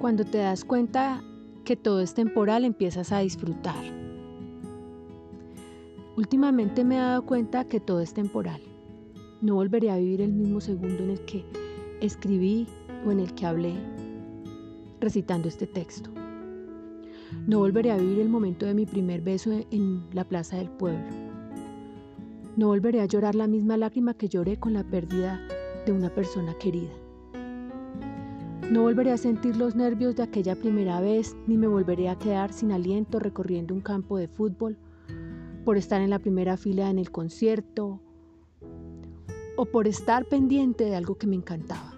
Cuando te das cuenta que todo es temporal, empiezas a disfrutar. Últimamente me he dado cuenta que todo es temporal. No volveré a vivir el mismo segundo en el que escribí o en el que hablé recitando este texto. No volveré a vivir el momento de mi primer beso en la plaza del pueblo. No volveré a llorar la misma lágrima que lloré con la pérdida de una persona querida. No volveré a sentir los nervios de aquella primera vez, ni me volveré a quedar sin aliento recorriendo un campo de fútbol, por estar en la primera fila en el concierto, o por estar pendiente de algo que me encantaba.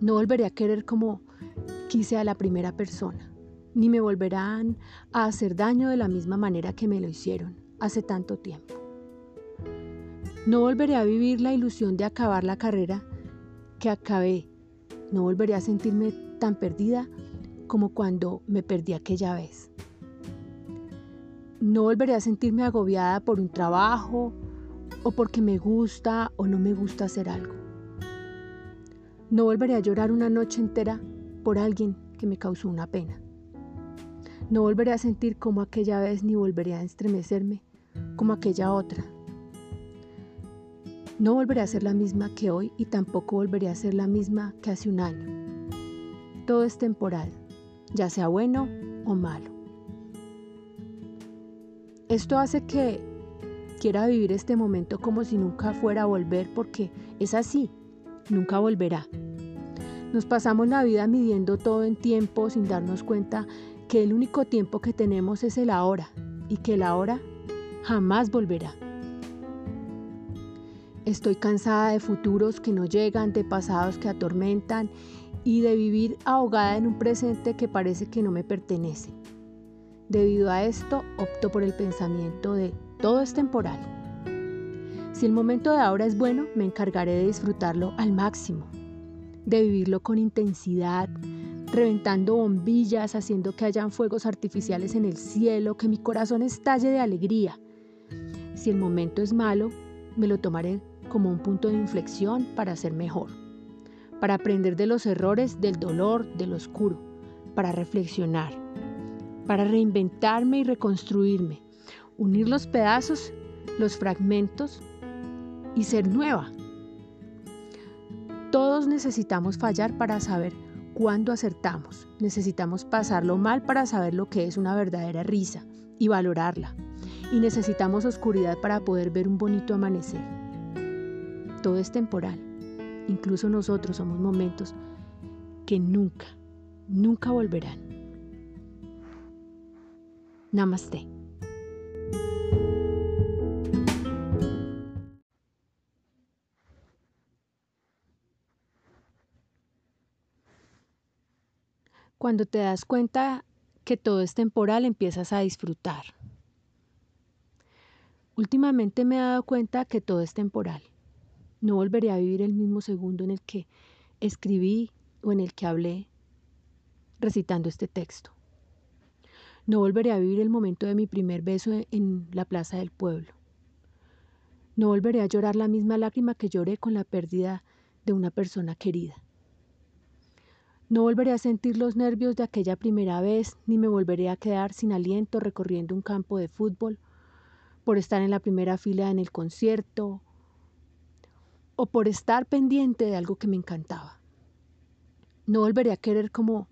No volveré a querer como quise a la primera persona, ni me volverán a hacer daño de la misma manera que me lo hicieron hace tanto tiempo. No volveré a vivir la ilusión de acabar la carrera que acabé no volveré a sentirme tan perdida como cuando me perdí aquella vez. No volveré a sentirme agobiada por un trabajo o porque me gusta o no me gusta hacer algo. No volveré a llorar una noche entera por alguien que me causó una pena. No volveré a sentir como aquella vez ni volveré a estremecerme como aquella otra no volveré a ser la misma que hoy y tampoco volveré a ser la misma que hace un año. Todo es temporal, ya sea bueno o malo. Esto hace que quiera vivir este momento como si nunca fuera a volver porque es así, nunca volverá. Nos pasamos la vida midiendo todo en tiempo sin darnos cuenta que el único tiempo que tenemos es el ahora y que el ahora jamás volverá. Estoy cansada de futuros que no llegan, de pasados que atormentan y de vivir ahogada en un presente que parece que no me pertenece. Debido a esto, opto por el pensamiento de todo es temporal. Si el momento de ahora es bueno, me encargaré de disfrutarlo al máximo, de vivirlo con intensidad, reventando bombillas, haciendo que hayan fuegos artificiales en el cielo, que mi corazón estalle de alegría. Si el momento es malo, me lo tomaré como un punto de inflexión para ser mejor, para aprender de los errores, del dolor, del oscuro, para reflexionar, para reinventarme y reconstruirme, unir los pedazos, los fragmentos y ser nueva. Todos necesitamos fallar para saber cuándo acertamos. Necesitamos pasarlo mal para saber lo que es una verdadera risa y valorarla. Y necesitamos oscuridad para poder ver un bonito amanecer. Todo es temporal. Incluso nosotros somos momentos que nunca, nunca volverán. Namaste. Cuando te das cuenta que todo es temporal, empiezas a disfrutar. Últimamente me he dado cuenta que todo es temporal. No volveré a vivir el mismo segundo en el que escribí o en el que hablé recitando este texto. No volveré a vivir el momento de mi primer beso en la plaza del pueblo. No volveré a llorar la misma lágrima que lloré con la pérdida de una persona querida. No volveré a sentir los nervios de aquella primera vez, ni me volveré a quedar sin aliento recorriendo un campo de fútbol, por estar en la primera fila en el concierto o por estar pendiente de algo que me encantaba. No volveré a querer como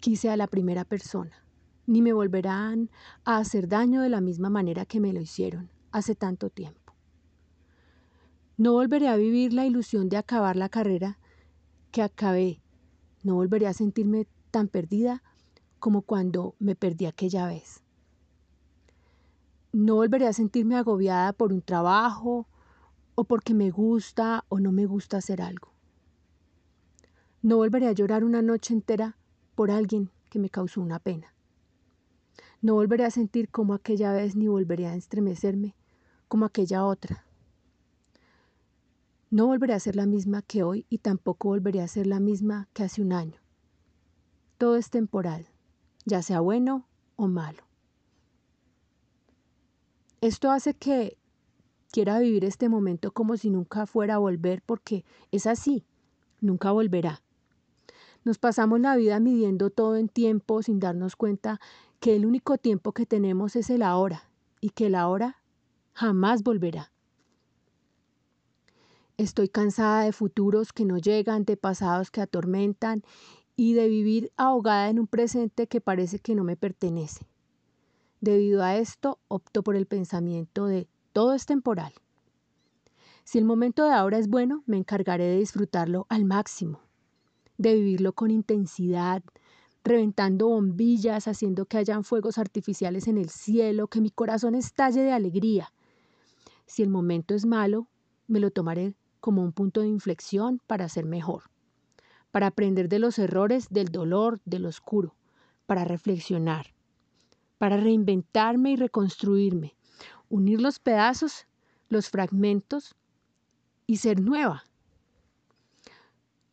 quise a la primera persona, ni me volverán a hacer daño de la misma manera que me lo hicieron hace tanto tiempo. No volveré a vivir la ilusión de acabar la carrera que acabé. No volveré a sentirme tan perdida como cuando me perdí aquella vez. No volveré a sentirme agobiada por un trabajo o porque me gusta o no me gusta hacer algo. No volveré a llorar una noche entera por alguien que me causó una pena. No volveré a sentir como aquella vez ni volveré a estremecerme como aquella otra. No volveré a ser la misma que hoy y tampoco volveré a ser la misma que hace un año. Todo es temporal, ya sea bueno o malo. Esto hace que quiera vivir este momento como si nunca fuera a volver porque es así, nunca volverá. Nos pasamos la vida midiendo todo en tiempo sin darnos cuenta que el único tiempo que tenemos es el ahora y que el ahora jamás volverá. Estoy cansada de futuros que no llegan, de pasados que atormentan y de vivir ahogada en un presente que parece que no me pertenece. Debido a esto, opto por el pensamiento de todo es temporal. Si el momento de ahora es bueno, me encargaré de disfrutarlo al máximo, de vivirlo con intensidad, reventando bombillas, haciendo que hayan fuegos artificiales en el cielo, que mi corazón estalle de alegría. Si el momento es malo, me lo tomaré como un punto de inflexión para ser mejor para aprender de los errores, del dolor, del oscuro, para reflexionar, para reinventarme y reconstruirme, unir los pedazos, los fragmentos y ser nueva.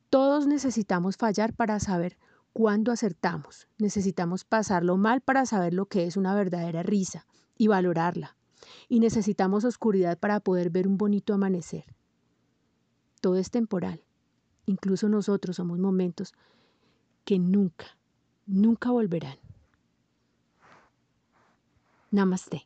Todos necesitamos fallar para saber cuándo acertamos. Necesitamos pasarlo mal para saber lo que es una verdadera risa y valorarla. Y necesitamos oscuridad para poder ver un bonito amanecer. Todo es temporal. Incluso nosotros somos momentos que nunca, nunca volverán. Namaste.